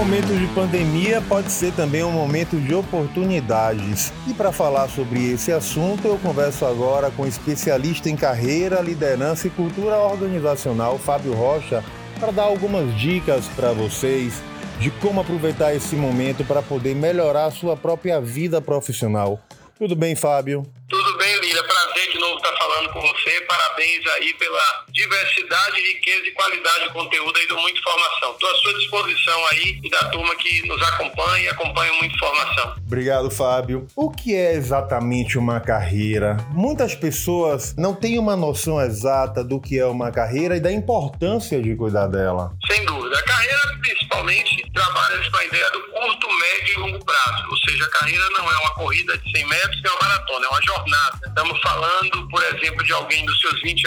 momento de pandemia pode ser também um momento de oportunidades. E para falar sobre esse assunto, eu converso agora com o especialista em carreira, liderança e cultura organizacional, Fábio Rocha, para dar algumas dicas para vocês de como aproveitar esse momento para poder melhorar a sua própria vida profissional. Tudo bem, Fábio? Tudo bem, Lira. Prazer de novo estar falando com você. Parabéns aí pela diversidade, riqueza e qualidade do conteúdo aí, dou muita informação. Estou à sua disposição aí e da turma que nos acompanha e acompanha muita informação. Obrigado, Fábio. O que é exatamente uma carreira? Muitas pessoas não têm uma noção exata do que é uma carreira e da importância de cuidar dela. Sem dúvida. A carreira, principalmente, trabalha com a ideia do curto, médio e longo prazo. Ou seja, a carreira não é uma corrida de 100 metros, é uma maratona, é uma jornada. Estamos falando, por exemplo, de alguém dos seus 20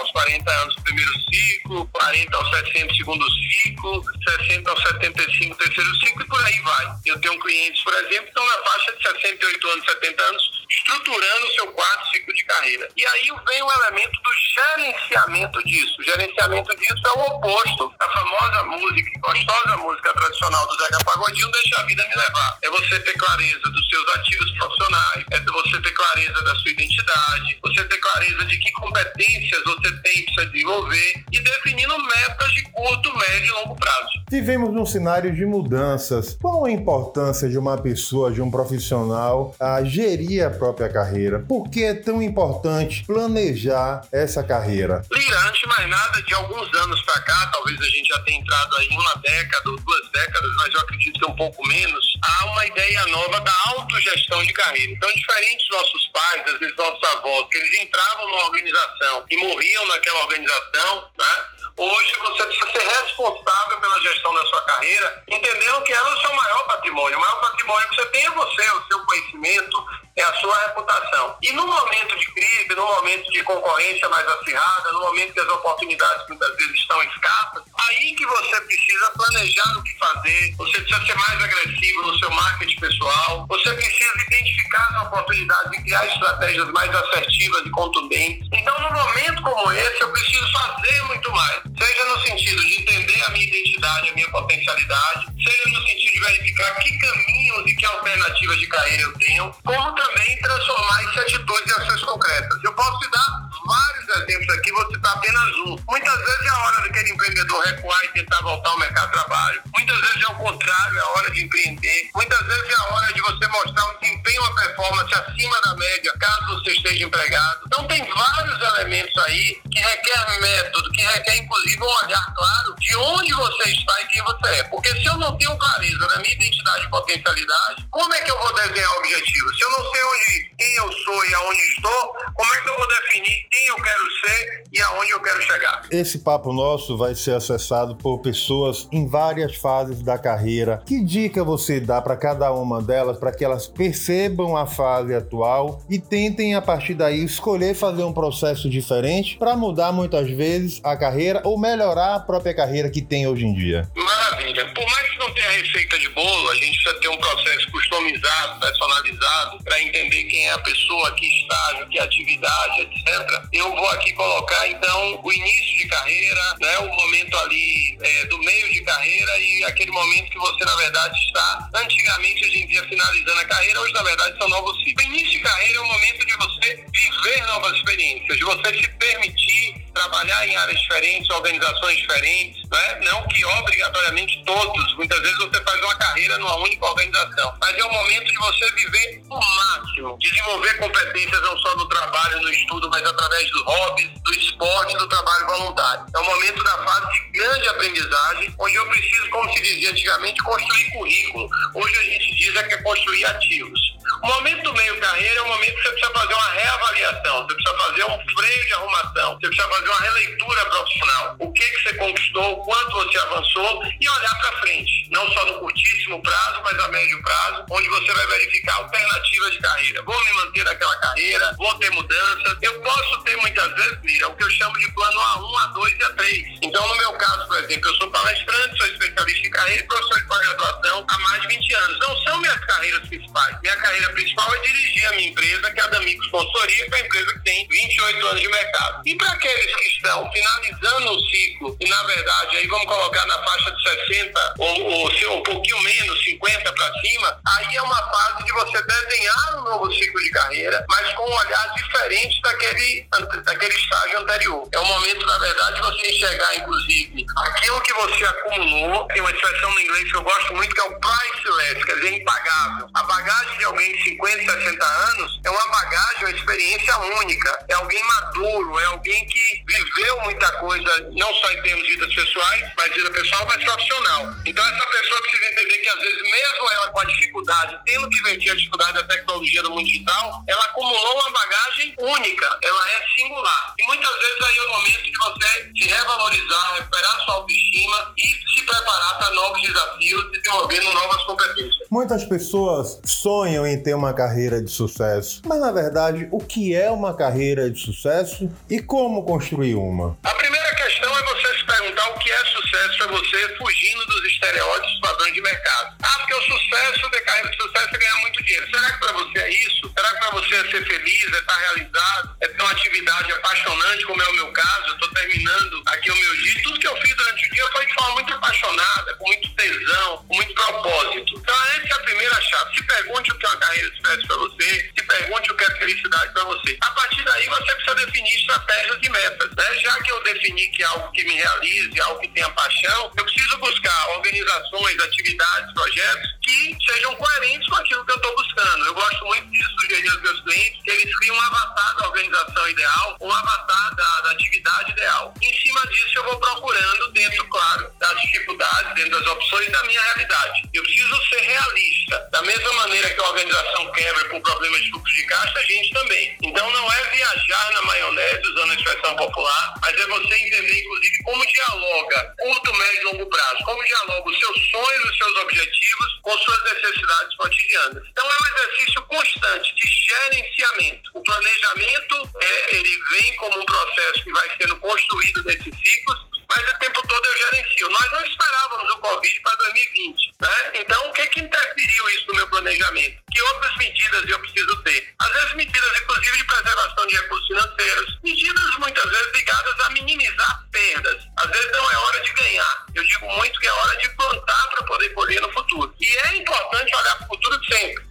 aos 40 anos, primeiro ciclo, 40 aos 60, segundo ciclo, 60 aos 75, terceiro ciclo e por aí vai. Eu tenho clientes, por exemplo, que estão na faixa de 68 anos, 70 anos, estruturando o seu quarto ciclo de carreira. E aí vem o elemento do gerenciamento disso. O gerenciamento disso é o oposto da famosa música, gostosa música tradicional do Zeca Pagodinho, Deixa a Vida Me Levar. É você ter clareza dos seus ativos profissionais, é você ter clareza da sua identidade, você ter clareza de que competências você tem para desenvolver e definindo metas de curto, médio e longo prazo. Vivemos num cenário de mudanças. Qual a importância de uma pessoa, de um profissional, a gerir a própria carreira? Por que é tão importante planejar essa carreira? Lira, de mais nada, de alguns anos para cá, talvez a gente já tenha entrado aí uma década ou duas décadas, mas eu acredito que um pouco menos, há uma ideia nova da autogestão de carreira. Então, diferente dos nossos pais, às vezes nossos avós, que eles entravam numa organização e morriam naquela organização, né? Hoje você precisa ser responsável pela gestão da sua carreira, entendendo que ela é o seu maior patrimônio. O maior patrimônio que você tem é você, o seu conhecimento, é a sua reputação. E no momento de crise, no momento de concorrência mais acirrada, no momento que as oportunidades muitas vezes estão escassas, aí que você precisa planejar o que fazer, você precisa ser mais agressivo no seu marketing pessoal, você precisa identificar as oportunidades e criar estratégias mais assertivas e contundentes. Então, num momento como esse, eu preciso fazer muito mais, seja no sentido de entender a minha identidade, a minha potencialidade, seja no sentido de verificar que caminhos e que alternativas de carreira eu tenho, como também transformar em atitudes e ações concretas. Eu posso te dar vários exemplos aqui, vou citar apenas um. Muitas vezes é a hora daquele empreendedor recuar e tentar voltar ao mercado de trabalho. Muitas vezes é o contrário, é a hora de empreender. Muitas vezes é a hora de você mostrar um uma performance acima da média, caso você esteja empregado. Então tem vários elementos aí que requer método, que requer inclusive um olhar claro de onde você está e quem você é. Porque se eu não tenho clareza na minha identidade e potencialidade, como é que eu vou desenhar objetivos? Se eu não sei onde, quem eu sou e aonde estou, como é que eu vou definir quem eu quero ser e aonde eu quero chegar? Esse papo nosso vai ser acessado por pessoas em várias fases da carreira. Que dica você dá para cada uma delas para que elas percebam a fase atual e tentem a partir daí escolher fazer um processo diferente para mudar muitas vezes a carreira ou melhorar a própria carreira que tem hoje em dia? Por mais que não tenha receita de bolo, a gente precisa ter um processo customizado, personalizado, para entender quem é a pessoa, que estágio, que atividade, etc. Eu vou aqui colocar, então, o início de carreira, né, o momento ali é, do meio de carreira e aquele momento que você, na verdade, está. Antigamente a gente ia finalizando a carreira, hoje, na verdade, são novos ciclos. O início de carreira é o momento de você viver novas experiências, de você se permitir trabalhar em áreas diferentes, organizações diferentes, né? não que obrigatoriamente todos, muitas vezes você faz uma carreira numa única organização, mas é o momento de você viver o máximo, desenvolver competências não só no trabalho, no estudo, mas através dos hobbies, do esporte, do trabalho voluntário. É o momento da fase de grande aprendizagem, onde eu preciso, como se dizia antigamente, construir currículo. Hoje a gente diz é que é construir ativos. O momento do meio carreira é o momento que você precisa fazer uma reavaliação, você precisa fazer um freio de arrumação, você precisa fazer uma releitura profissional. O que, que você conquistou, quanto você avançou e olhar para frente. Não só no curtíssimo prazo, mas a médio prazo, onde você vai verificar alternativas de carreira. Vou me manter naquela carreira, vou ter mudanças. Eu posso ter muitas vezes, Mira, o que eu chamo de plano A1, A2 e A3. Então, no meu caso, por exemplo, eu sou palestrante, sou especialista em carreira e professor de pós-graduação há mais de 20 anos. Não são minhas carreiras principais. Minha carreira principal é dirigir a minha empresa, que é a D'Amigos Consultoria, que é a empresa que tem 28 anos de mercado. E para aqueles que estão finalizando o ciclo e na verdade, aí vamos colocar na faixa de 60 ou, ou se um pouquinho menos, 50 para cima, aí é uma fase de você desenhar um novo ciclo de carreira, mas com um olhar diferente daquele, daquele estágio anterior. É o momento, na verdade, de você enxergar, inclusive, aquilo que você acumulou. Tem uma expressão no inglês que eu gosto muito que é o priceless, quer dizer, impagável. A bagagem de alguém de 50, 60 anos é uma bagagem, uma experiência única. É alguém maduro, é alguém que viveu muita coisa, não só em termos de vidas pessoais, mas vida pessoal, mas profissional. Então essa pessoa precisa entender que às vezes, mesmo ela com a dificuldade, tendo que vencer a dificuldade da tecnologia do mundo digital, ela acumulou uma bagagem única, ela é singular. E muitas vezes aí é o momento de você se revalorizar, recuperar sua autoestima e preparar para novos desafios, desenvolvendo novas competências. Muitas pessoas sonham em ter uma carreira de sucesso, mas na verdade, o que é uma carreira de sucesso e como construir uma? A é sucesso para você, fugindo dos estereótipos padrões de mercado. Ah, porque o sucesso de carreira de sucesso é ganhar muito dinheiro. Será que para você é isso? Será que para você é ser feliz, é estar realizado, é ter uma atividade apaixonante, como é o meu caso? Eu estou terminando aqui o meu dia. Tudo que eu fiz durante o dia foi de forma muito apaixonada, para você. A partir daí, você precisa definir estratégias e metas. Né? Já que eu defini que é algo que me realize, algo que tenha paixão, eu preciso buscar organizações, atividades, projetos que sejam coerentes com aquilo que eu estou buscando. Eu gosto muito de sugerir aos meus clientes que eles criem um avatar da organização ideal, um avatar da, da atividade ideal. Em cima disso, eu vou procurando, dentro, claro, dificuldades, dentro das opções da minha realidade. Eu preciso ser realista. Da mesma maneira que a organização quebra com problemas de fluxo de caixa, a gente também. Então, não é viajar na maionese, usando a expressão popular, mas é você entender, inclusive, como dialoga curto, médio e longo prazo, como dialoga os seus sonhos, os seus objetivos com suas necessidades cotidianas. Então, é um exercício constante de gerenciamento. O planejamento, é, ele vem como um processo que vai sendo construído nesses ciclos, mas o tempo todo eu gerencio. Nós não esperávamos o Covid para 2020. Né? Então, o que, que interferiu isso no meu planejamento? Que outras medidas eu preciso ter? Às vezes, medidas, inclusive, de preservação de recursos financeiros. Medidas, muitas vezes, ligadas a minimizar perdas. Às vezes, não é hora de ganhar. Eu digo muito que é hora de plantar para poder colher no futuro. E é importante olhar para o futuro sempre.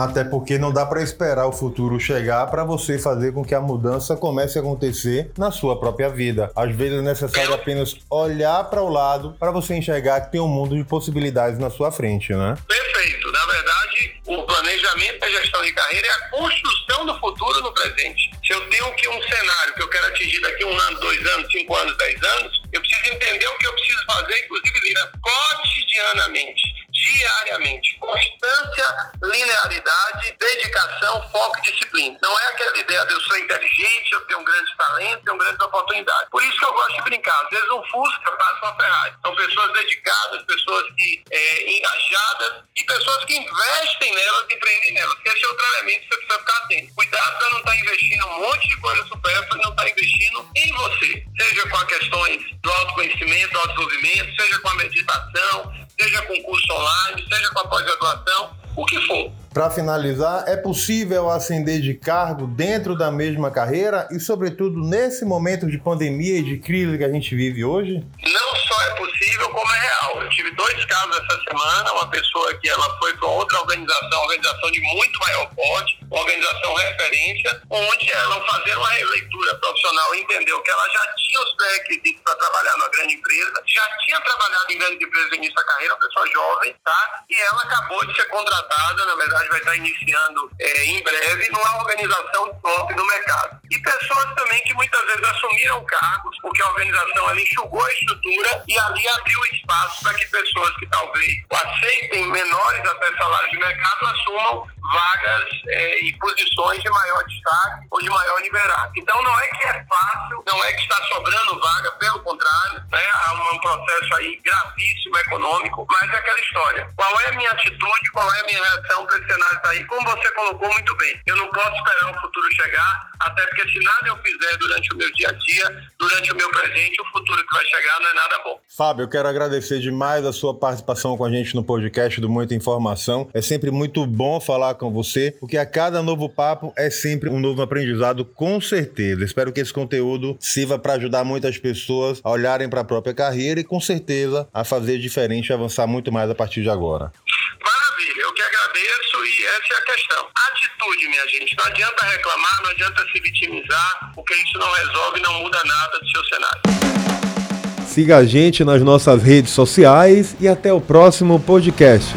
Até porque não dá para esperar o futuro chegar para você fazer com que a mudança comece a acontecer na sua própria vida. Às vezes é necessário apenas olhar para o lado para você enxergar que tem um mundo de possibilidades na sua frente, né? Perfeito. Na verdade, o planejamento e gestão de carreira é a construção do futuro no presente. Se eu tenho que um cenário que eu quero atingir daqui um ano, dois anos, cinco anos, dez anos, eu preciso entender o que eu preciso fazer, inclusive, Lira, cotidianamente diariamente. Constância, linearidade, dedicação, foco e disciplina. Não é aquela ideia de eu sou inteligente, eu tenho um grande talento, tenho grandes oportunidades. Por isso que eu gosto de brincar. Às vezes um Fusca passa uma Ferrari. São pessoas dedicadas, pessoas que é, engajadas e pessoas que investem nelas e empreendem nelas. Esse é outro elemento que você precisa ficar atento. Cuidado para não estar tá investindo um monte de coisa supérflua e não estar tá investindo em você. Seja com questões do autoconhecimento, do autodesenvolvimento, seja com a meditação, seja com curso online, seja com a pós-graduação, o que for. Para finalizar, é possível ascender de cargo dentro da mesma carreira e, sobretudo, nesse momento de pandemia e de crise que a gente vive hoje? Não só é possível, como é real. Eu tive dois casos essa semana, uma pessoa que ela foi para outra organização, uma organização de muito maior porte, organização referência, onde ela, fazer uma releitura profissional, entendeu que ela já tinha os pré-requisitos para trabalhar numa grande empresa, já tinha trabalhado em grandes empresas no início da carreira, uma pessoa jovem, tá? E ela acabou de ser contratada, na verdade, vai estar iniciando é, em breve numa organização top no mercado. E pessoas também que muitas vezes assumiram cargos, porque a organização ali enxugou a estrutura e ali abriu espaço para que pessoas que talvez aceitem menores até salários de mercado assumam vagas é, e posições de maior destaque ou de maior liberdade. Então não é que é fácil, não é que está sobrando vaga, pelo contrário, né? há um processo aí gravíssimo econômico, mas é aquela história. Qual é a minha atitude, qual é a minha reação para esse cenário tá aí? Como você colocou muito bem, eu não posso esperar o futuro chegar, até porque se nada eu fizer durante o meu dia a dia, durante o meu presente, o futuro que vai chegar não é nada bom. Fábio, eu quero agradecer demais a sua participação com a gente no podcast do Muita Informação. É sempre muito bom falar com você, porque a cada novo papo é sempre um novo aprendizado, com certeza. Espero que esse conteúdo sirva para ajudar muitas pessoas a olharem para a própria carreira e, com certeza, a fazer diferente e avançar muito mais a partir de agora. Maravilha, eu que agradeço e essa é a questão. Atitude, minha gente. Não adianta reclamar, não adianta se vitimizar, porque isso não resolve, não muda nada do seu cenário. Siga a gente nas nossas redes sociais e até o próximo podcast.